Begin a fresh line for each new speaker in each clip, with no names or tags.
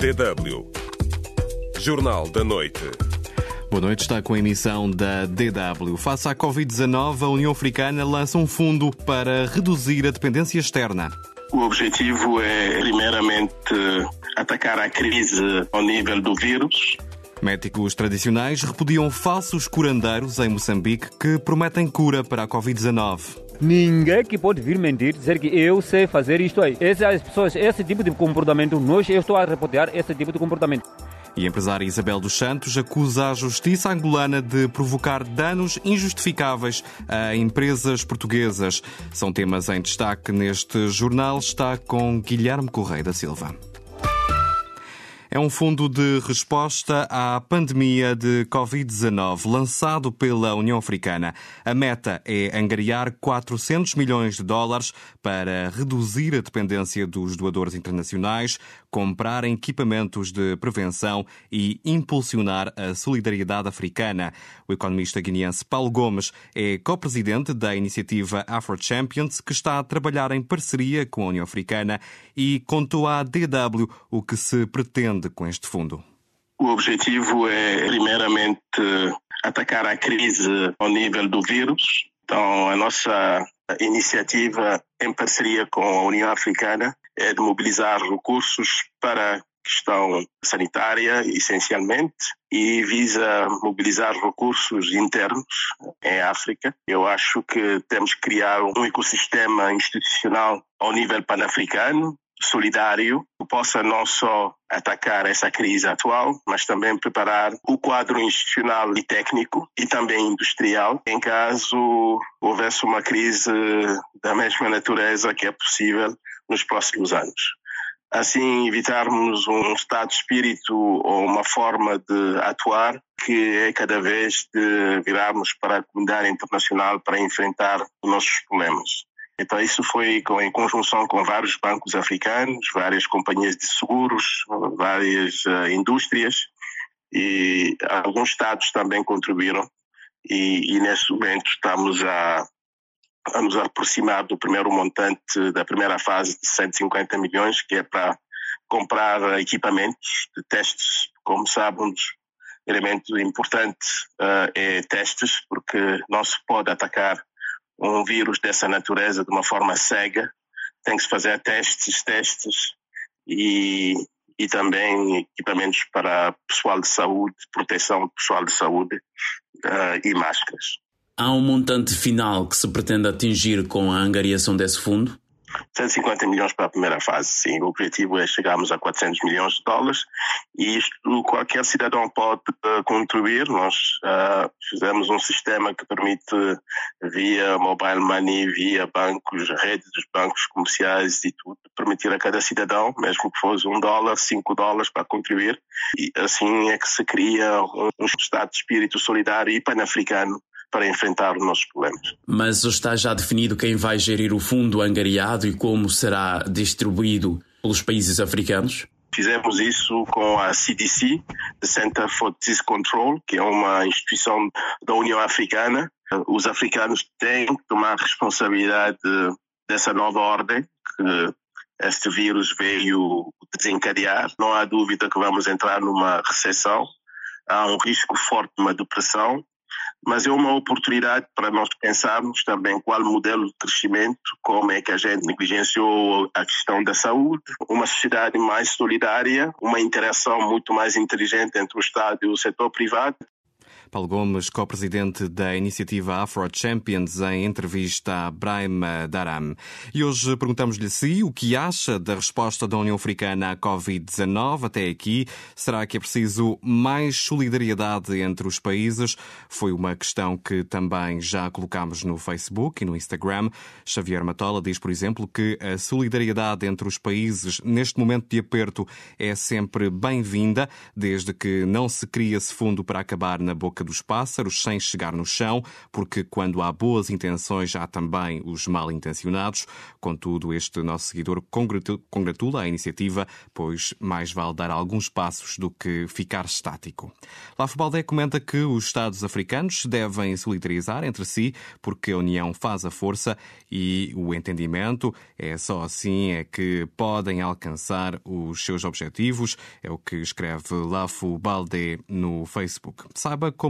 DW. Jornal da Noite.
Boa noite, está com a emissão da DW. Face à Covid-19, a União Africana lança um fundo para reduzir a dependência externa.
O objetivo é, primeiramente, atacar a crise ao nível do vírus.
Médicos tradicionais repudiam falsos curandeiros em Moçambique que prometem cura para a Covid-19.
Ninguém que pode vir mentir, dizer que eu sei fazer isto aí. Essas pessoas, esse tipo de comportamento, nós, eu estou a repudiar esse tipo de comportamento.
E a empresária Isabel dos Santos acusa a justiça angolana de provocar danos injustificáveis a empresas portuguesas. São temas em destaque neste jornal. Está com Guilherme Correia da Silva é um fundo de resposta à pandemia de Covid-19 lançado pela União Africana. A meta é angariar 400 milhões de dólares para reduzir a dependência dos doadores internacionais, comprar equipamentos de prevenção e impulsionar a solidariedade africana. O economista guineense Paulo Gomes é co-presidente da iniciativa Afro Champions, que está a trabalhar em parceria com a União Africana e contou à DW o que se pretende com este fundo.
O objetivo é, primeiramente, atacar a crise ao nível do vírus. Então, a nossa iniciativa, em parceria com a União Africana, é de mobilizar recursos para a questão sanitária, essencialmente, e visa mobilizar recursos internos em África. Eu acho que temos que criar um ecossistema institucional ao nível pan-africano, solidário, que possa não só atacar essa crise atual, mas também preparar o quadro institucional e técnico e também industrial em caso houvesse uma crise da mesma natureza que é possível nos próximos anos. Assim, evitarmos um estado de espírito ou uma forma de atuar que é cada vez de virarmos para a comunidade internacional para enfrentar os nossos problemas. Então, isso foi em conjunção com vários bancos africanos, várias companhias de seguros, várias uh, indústrias e alguns estados também contribuíram. E, e nesse momento estamos a a nos aproximar do primeiro montante da primeira fase de 150 milhões, que é para comprar equipamentos de testes. Como sabemos, elemento importante uh, é testes, porque não se pode atacar um vírus dessa natureza de uma forma cega. Tem que se fazer testes, testes e, e também equipamentos para pessoal de saúde, proteção pessoal de saúde uh, e máscaras.
Há um montante final que se pretende atingir com a angariação desse fundo?
150 milhões para a primeira fase, sim. O objetivo é chegarmos a 400 milhões de dólares e isto qualquer cidadão pode uh, contribuir. Nós uh, fizemos um sistema que permite, via mobile money, via bancos, redes dos bancos comerciais e tudo, permitir a cada cidadão, mesmo que fosse um dólar, cinco dólares para contribuir. E assim é que se cria um estado de espírito solidário e pan-africano para enfrentar os nossos problemas.
Mas está já definido quem vai gerir o fundo angariado e como será distribuído pelos países africanos?
Fizemos isso com a CDC, the Center for Disease Control, que é uma instituição da União Africana. Os africanos têm que tomar responsabilidade dessa nova ordem que este vírus veio desencadear. Não há dúvida que vamos entrar numa recessão. Há um risco forte de uma depressão mas é uma oportunidade para nós pensarmos também qual modelo de crescimento, como é que a gente negligenciou a questão da saúde, uma sociedade mais solidária, uma interação muito mais inteligente entre o Estado e o setor privado.
Paulo Gomes, co-presidente da iniciativa Afro Champions, em entrevista a Brahim Daram. E hoje perguntamos-lhe se o que acha da resposta da União Africana à Covid-19 até aqui. Será que é preciso mais solidariedade entre os países? Foi uma questão que também já colocámos no Facebook e no Instagram. Xavier Matola diz, por exemplo, que a solidariedade entre os países neste momento de aperto é sempre bem-vinda, desde que não se crie esse fundo para acabar na boca dos pássaros sem chegar no chão, porque quando há boas intenções há também os mal intencionados. Contudo, este nosso seguidor congratula a iniciativa, pois mais vale dar alguns passos do que ficar estático. Lafo Baldé comenta que os Estados africanos devem solidarizar entre si, porque a união faz a força e o entendimento é só assim é que podem alcançar os seus objetivos. É o que escreve Lafo no Facebook. Saiba como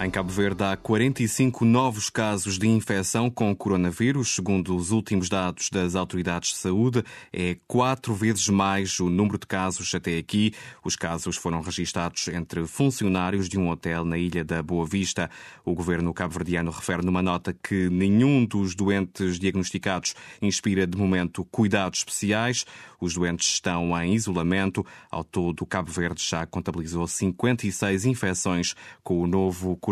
Em Cabo Verde há 45 novos casos de infecção com coronavírus. Segundo os últimos dados das autoridades de saúde, é quatro vezes mais o número de casos até aqui. Os casos foram registados entre funcionários de um hotel na ilha da Boa Vista. O governo cabo-verdiano refere numa nota que nenhum dos doentes diagnosticados inspira de momento cuidados especiais. Os doentes estão em isolamento. Ao todo, Cabo Verde já contabilizou 56 infecções com o novo coronavírus.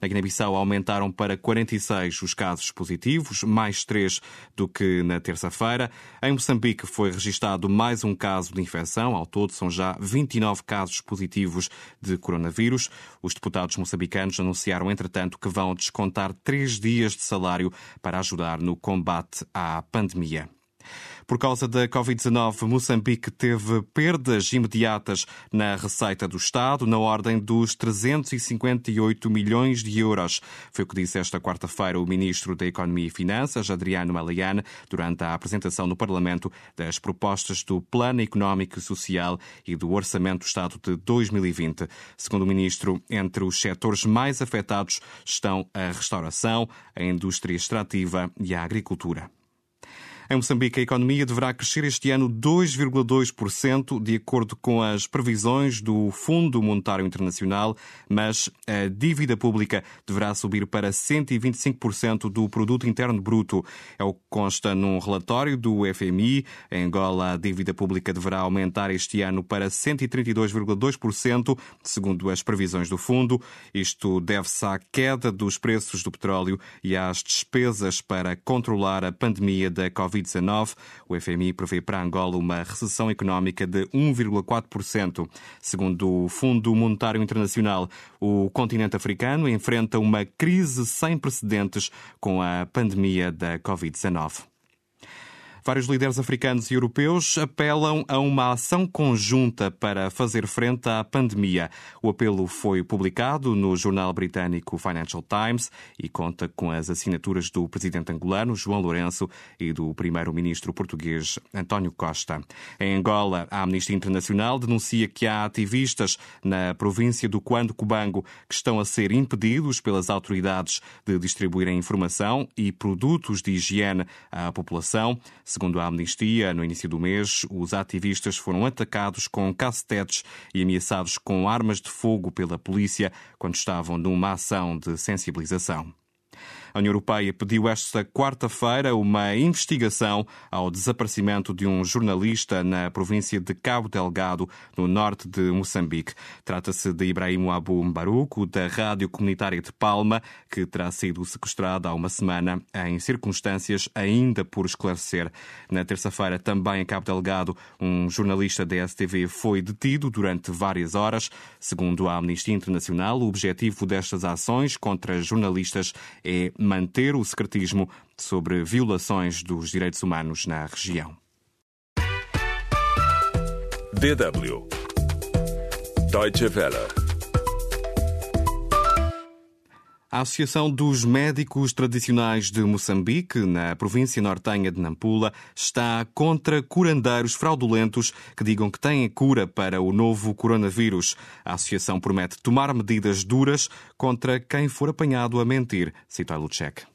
Na Guiné-Bissau aumentaram para 46 os casos positivos, mais 3 do que na terça-feira. Em Moçambique foi registado mais um caso de infecção. Ao todo são já 29 casos positivos de coronavírus. Os deputados moçambicanos anunciaram, entretanto, que vão descontar três dias de salário para ajudar no combate à pandemia. Por causa da Covid-19, Moçambique teve perdas imediatas na receita do Estado, na ordem dos 358 milhões de euros. Foi o que disse esta quarta-feira o ministro da Economia e Finanças, Adriano Maliane, durante a apresentação no Parlamento das propostas do Plano Económico e Social e do Orçamento do Estado de 2020. Segundo o ministro, entre os setores mais afetados estão a restauração, a indústria extrativa e a agricultura. Em Moçambique, a economia deverá crescer este ano 2,2%, de acordo com as previsões do Fundo Monetário Internacional, mas a dívida pública deverá subir para 125% do produto interno bruto. É o que consta num relatório do FMI. Em Angola, a dívida pública deverá aumentar este ano para 132,2%, segundo as previsões do fundo. Isto deve-se à queda dos preços do petróleo e às despesas para controlar a pandemia da Covid-19. Covid-19. O FMI prevê para Angola uma recessão económica de 1,4%. Segundo o Fundo Monetário Internacional, o continente africano enfrenta uma crise sem precedentes com a pandemia da Covid-19. Vários líderes africanos e europeus apelam a uma ação conjunta para fazer frente à pandemia. O apelo foi publicado no jornal britânico Financial Times e conta com as assinaturas do presidente angolano João Lourenço e do primeiro-ministro português António Costa. Em Angola, a Amnistia Internacional denuncia que há ativistas na província do Quando Cubango que estão a ser impedidos pelas autoridades de distribuírem informação e produtos de higiene à população. Segundo a Amnistia, no início do mês, os ativistas foram atacados com cacetetes e ameaçados com armas de fogo pela polícia quando estavam numa ação de sensibilização. A União Europeia pediu esta quarta-feira uma investigação ao desaparecimento de um jornalista na província de Cabo Delgado, no norte de Moçambique. Trata-se de Ibrahim Abu Mbaruco, da Rádio Comunitária de Palma, que terá sido sequestrado há uma semana em circunstâncias ainda por esclarecer. Na terça-feira, também em Cabo Delgado, um jornalista da STV foi detido durante várias horas. Segundo a Amnistia Internacional, o objetivo destas ações contra jornalistas é manter o secretismo sobre violações dos direitos humanos na região.
DW Deutsche Welle
A Associação dos Médicos Tradicionais de Moçambique, na província nortenha de Nampula, está contra curandeiros fraudulentos que digam que têm cura para o novo coronavírus. A associação promete tomar medidas duras contra quem for apanhado a mentir, cita Lucek.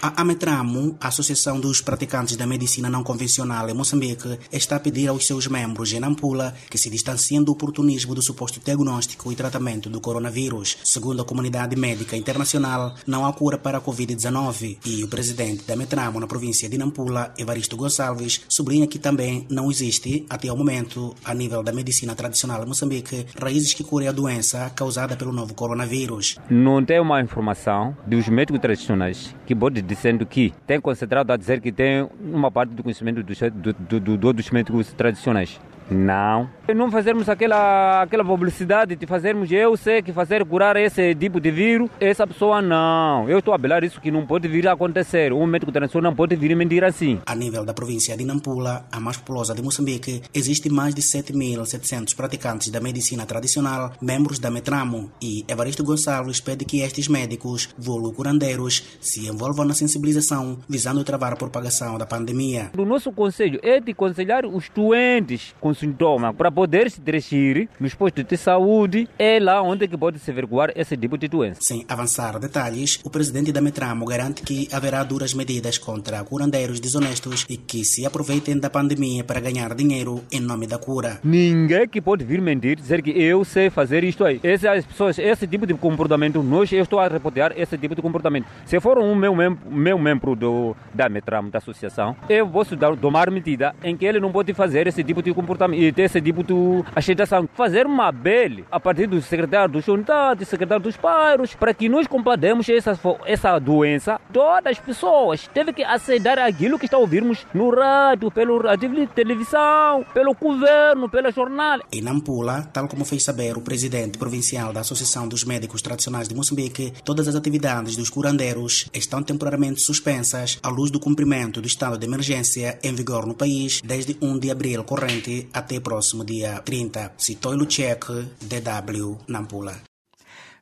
A Ametramo, a Associação dos Praticantes da Medicina Não Convencional em Moçambique, está a pedir aos seus membros em Nampula que se distanciem do oportunismo do suposto diagnóstico e tratamento do coronavírus. Segundo a comunidade médica internacional, não há cura para a Covid-19 e o presidente da Ametramo na província de Nampula, Evaristo Gonçalves, sublinha que também não existe, até o momento, a nível da medicina tradicional em Moçambique, raízes que curem a doença causada pelo novo coronavírus.
Não tem uma informação dos médicos tradicionais que pode dizendo que tem concentrado a dizer que tem uma parte do conhecimento dos, do, do, do, dos médicos tradicionais. Não. Não fazermos aquela, aquela publicidade de fazermos eu sei que fazer curar esse tipo de vírus, essa pessoa não. Eu estou a belar isso que não pode vir a acontecer. Um médico tradicional não pode vir mentir assim.
A nível da província de Nampula, a mais populosa de Moçambique, existe mais de 7.700 praticantes da medicina tradicional, membros da Metramo, e Evaristo Gonçalves pede que estes médicos, vulgo curandeiros, se envolvam na sensibilização visando travar a propagação da pandemia.
O nosso conselho é de aconselhar os doentes com sintoma para poder se dirigir nos postos de saúde é lá onde que pode se averiguar esse tipo de doença.
Sem avançar detalhes, o presidente da Metramo garante que haverá duras medidas contra curandeiros desonestos e que se aproveitem da pandemia para ganhar dinheiro em nome da cura.
Ninguém que pode vir mentir, dizer que eu sei fazer isto aí. Essas pessoas, esse tipo de comportamento, nós eu estou a repudiar esse tipo de comportamento. Se for um meu, mem meu membro do, da Metramo, da associação, eu posso dar, tomar medida em que ele não pode fazer esse tipo de comportamento e ter esse tipo de aceitação. Fazer uma bele a partir do secretário do Juntado, secretário dos Pairos, para que nós combatemos essa, essa doença. Todas as pessoas teve que aceitar aquilo que está ouvirmos no rádio, de televisão, pelo governo, pela jornal.
Em Nampula, tal como fez saber o presidente provincial da Associação dos Médicos Tradicionais de Moçambique, todas as atividades dos curandeiros estão temporariamente suspensas à luz do cumprimento do estado de emergência em vigor no país desde 1 de abril corrente até próximo dia 30. Citou Luchek, DW, Nampula.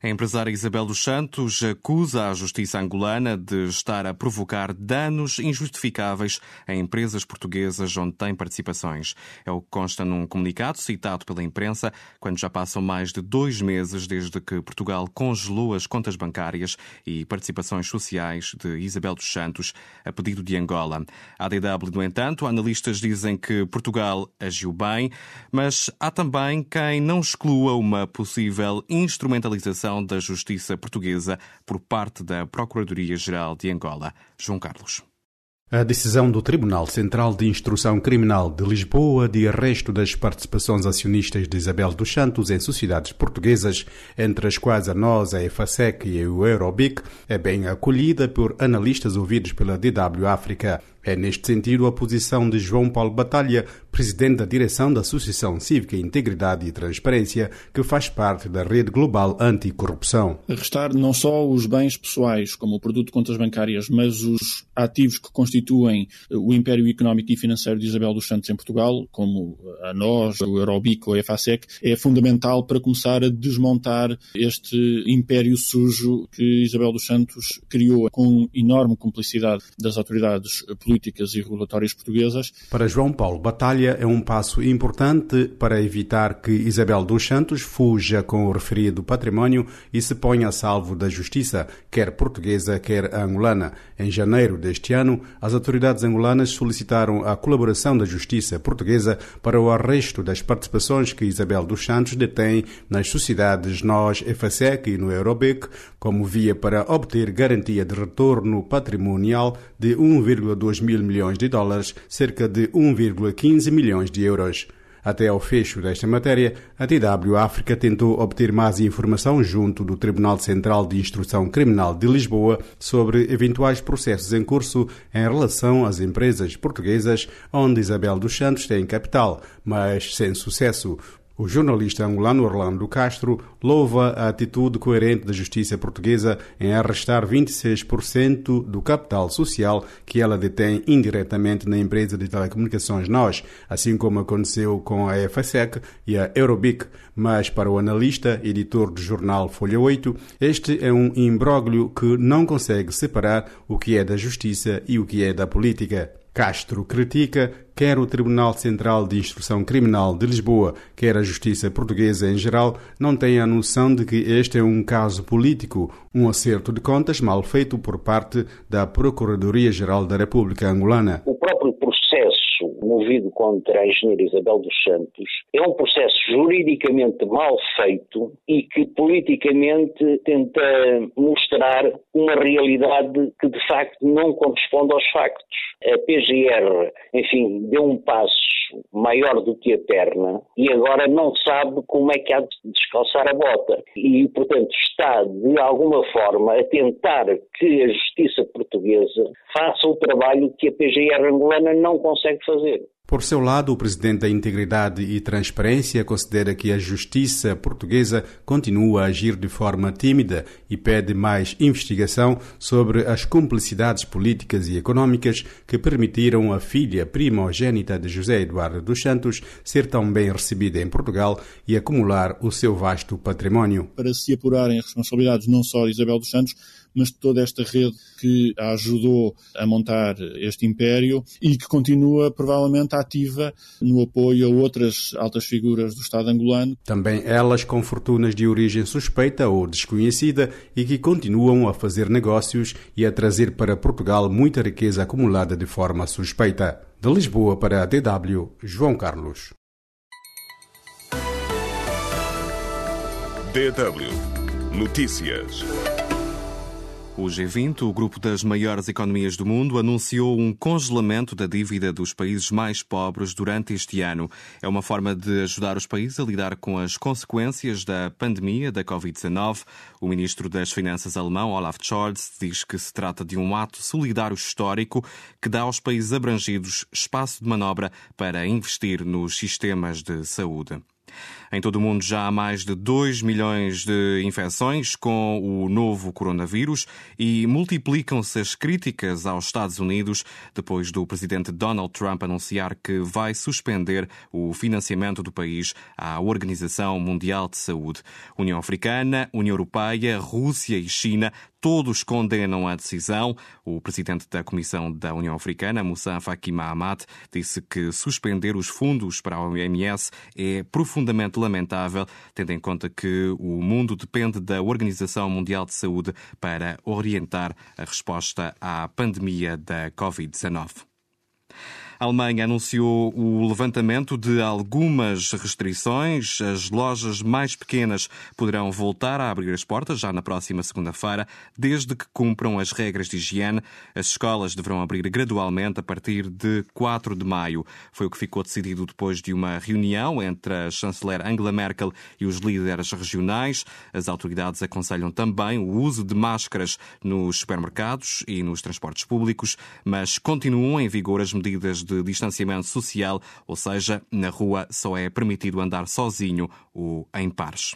A empresária Isabel dos Santos acusa a justiça angolana de estar a provocar danos injustificáveis a empresas portuguesas onde tem participações. É o que consta num comunicado citado pela imprensa, quando já passam mais de dois meses desde que Portugal congelou as contas bancárias e participações sociais de Isabel dos Santos a pedido de Angola. A DW, no entanto, analistas dizem que Portugal agiu bem, mas há também quem não exclua uma possível instrumentalização da justiça portuguesa por parte da Procuradoria-Geral de Angola. João Carlos.
A decisão do Tribunal Central de Instrução Criminal de Lisboa de arresto das participações acionistas de Isabel dos Santos em sociedades portuguesas, entre as quais a NOS, a EFASEC e o Eurobic, é bem acolhida por analistas ouvidos pela DW África. É neste sentido a posição de João Paulo Batalha, presidente da direção da Associação Cívica Integridade e Transparência, que faz parte da Rede Global Anticorrupção.
Arrestar não só os bens pessoais, como o produto de contas bancárias, mas os ativos que constituem o império económico e financeiro de Isabel dos Santos em Portugal, como a NOS, o Eurobic ou a EFASEC, é fundamental para começar a desmontar este império sujo que Isabel dos Santos criou com enorme cumplicidade das autoridades políticas políticas e regulatórias portuguesas.
Para João Paulo Batalha, é um passo importante para evitar que Isabel dos Santos fuja com o referido património e se ponha a salvo da justiça, quer portuguesa, quer angolana. Em janeiro deste ano, as autoridades angolanas solicitaram a colaboração da justiça portuguesa para o arresto das participações que Isabel dos Santos detém nas sociedades NOS, EFASEC e no Eurobec, como via para obter garantia de retorno patrimonial de 1,2 mil milhões de dólares, cerca de 1,15 milhões de euros. Até ao fecho desta matéria, a TW África tentou obter mais informação junto do Tribunal Central de Instrução Criminal de Lisboa sobre eventuais processos em curso em relação às empresas portuguesas onde Isabel dos Santos tem capital, mas sem sucesso. O jornalista angolano Orlando Castro louva a atitude coerente da justiça portuguesa em arrestar 26% do capital social que ela detém indiretamente na empresa de telecomunicações NOS, assim como aconteceu com a EFASEC e a Eurobic. Mas para o analista, editor do jornal Folha 8, este é um imbróglio que não consegue separar o que é da justiça e o que é da política. Castro critica quer o Tribunal Central de Instrução Criminal de Lisboa, quer a Justiça Portuguesa em geral, não têm a noção de que este é um caso político, um acerto de contas mal feito por parte da Procuradoria-Geral da República Angolana.
O próprio processo movido contra a engenheira Isabel dos Santos é um processo juridicamente mal feito e que politicamente tenta mostrar uma realidade que de facto não corresponde aos factos. A PGR, enfim, deu um passo maior do que a perna e agora não sabe como é que há de descalçar a bota. E, portanto, está de alguma forma a tentar que a justiça portuguesa faça o trabalho que a PGR angolana não consegue fazer.
Por seu lado, o presidente da Integridade e Transparência considera que a justiça portuguesa continua a agir de forma tímida e pede mais investigação sobre as cumplicidades políticas e econômicas que permitiram a filha primogênita de José Eduardo dos Santos ser tão bem recebida em Portugal e acumular o seu vasto património.
Para se apurarem as responsabilidades não só de Isabel dos Santos, mas de toda esta rede que a ajudou a montar este império e que continua provavelmente ativa no apoio a outras altas figuras do Estado angolano.
Também elas com fortunas de origem suspeita ou desconhecida e que continuam a fazer negócios e a trazer para Portugal muita riqueza acumulada de forma suspeita. De Lisboa para a DW, João Carlos.
DW Notícias.
O G20, o grupo das maiores economias do mundo, anunciou um congelamento da dívida dos países mais pobres durante este ano. É uma forma de ajudar os países a lidar com as consequências da pandemia da Covid-19. O ministro das Finanças alemão, Olaf Scholz, diz que se trata de um ato solidário histórico que dá aos países abrangidos espaço de manobra para investir nos sistemas de saúde. Em todo o mundo já há mais de 2 milhões de infecções com o novo coronavírus e multiplicam-se as críticas aos Estados Unidos depois do presidente Donald Trump anunciar que vai suspender o financiamento do país à Organização Mundial de Saúde. União Africana, União Europeia, Rússia e China todos condenam a decisão. O presidente da Comissão da União Africana, Moussa Faki Mahamat, disse que suspender os fundos para a OMS é profundamente lamentável, tendo em conta que o mundo depende da Organização Mundial de Saúde para orientar a resposta à pandemia da Covid-19. A Alemanha anunciou o levantamento de algumas restrições. As lojas mais pequenas poderão voltar a abrir as portas já na próxima segunda-feira, desde que cumpram as regras de higiene. As escolas deverão abrir gradualmente a partir de 4 de maio. Foi o que ficou decidido depois de uma reunião entre a chanceler Angela Merkel e os líderes regionais. As autoridades aconselham também o uso de máscaras nos supermercados e nos transportes públicos, mas continuam em vigor as medidas de distanciamento social, ou seja, na rua só é permitido andar sozinho ou em pares.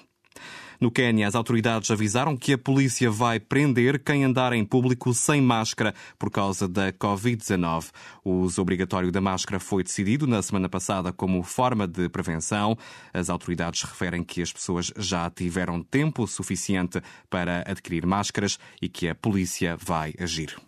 No Quênia, as autoridades avisaram que a polícia vai prender quem andar em público sem máscara por causa da Covid-19. O uso obrigatório da máscara foi decidido na semana passada como forma de prevenção. As autoridades referem que as pessoas já tiveram tempo suficiente para adquirir máscaras e que a polícia vai agir.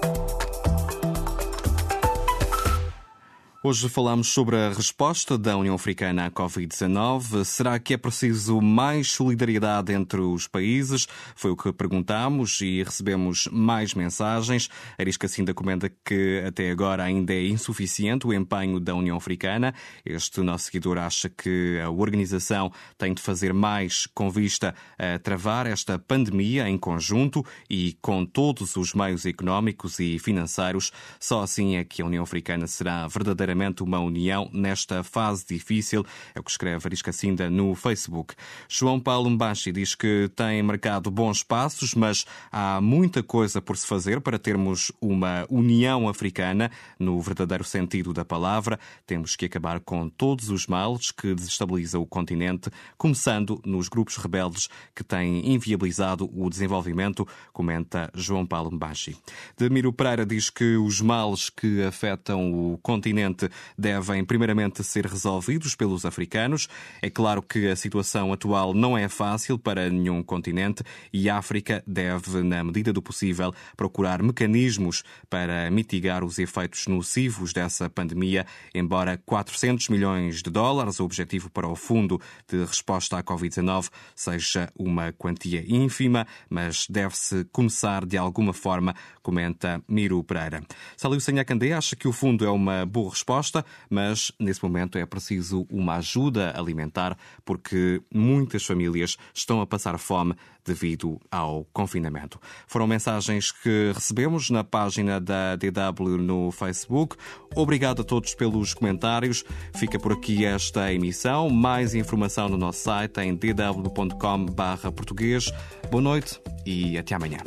Hoje falamos sobre a resposta da União Africana à Covid-19. Será que é preciso mais solidariedade entre os países? Foi o que perguntámos e recebemos mais mensagens. Aris Cassinda comenta que até agora ainda é insuficiente o empenho da União Africana. Este nosso seguidor acha que a organização tem de fazer mais com vista a travar esta pandemia em conjunto e com todos os meios económicos e financeiros. Só assim é que a União Africana será verdadeiramente verdadeiramente uma união nesta fase difícil. É o que escreve Arisca Cinda no Facebook. João Paulo Mbachi diz que tem marcado bons passos, mas há muita coisa por se fazer para termos uma união africana no verdadeiro sentido da palavra. Temos que acabar com todos os males que desestabilizam o continente, começando nos grupos rebeldes que têm inviabilizado o desenvolvimento, comenta João Paulo Mbachi. Demiro Pereira diz que os males que afetam o continente Devem primeiramente ser resolvidos pelos africanos. É claro que a situação atual não é fácil para nenhum continente e a África deve, na medida do possível, procurar mecanismos para mitigar os efeitos nocivos dessa pandemia, embora 400 milhões de dólares, o objetivo para o Fundo de Resposta à Covid-19, seja uma quantia ínfima, mas deve-se começar de alguma forma, comenta Miro Pereira. Salio Senhacandé acha que o fundo é uma boa resposta, mas nesse momento é preciso uma ajuda alimentar porque muitas famílias estão a passar fome devido ao confinamento. Foram mensagens que recebemos na página da DW no Facebook. Obrigado a todos pelos comentários. Fica por aqui esta emissão. Mais informação no nosso site em dw.com/português. Boa noite e até amanhã.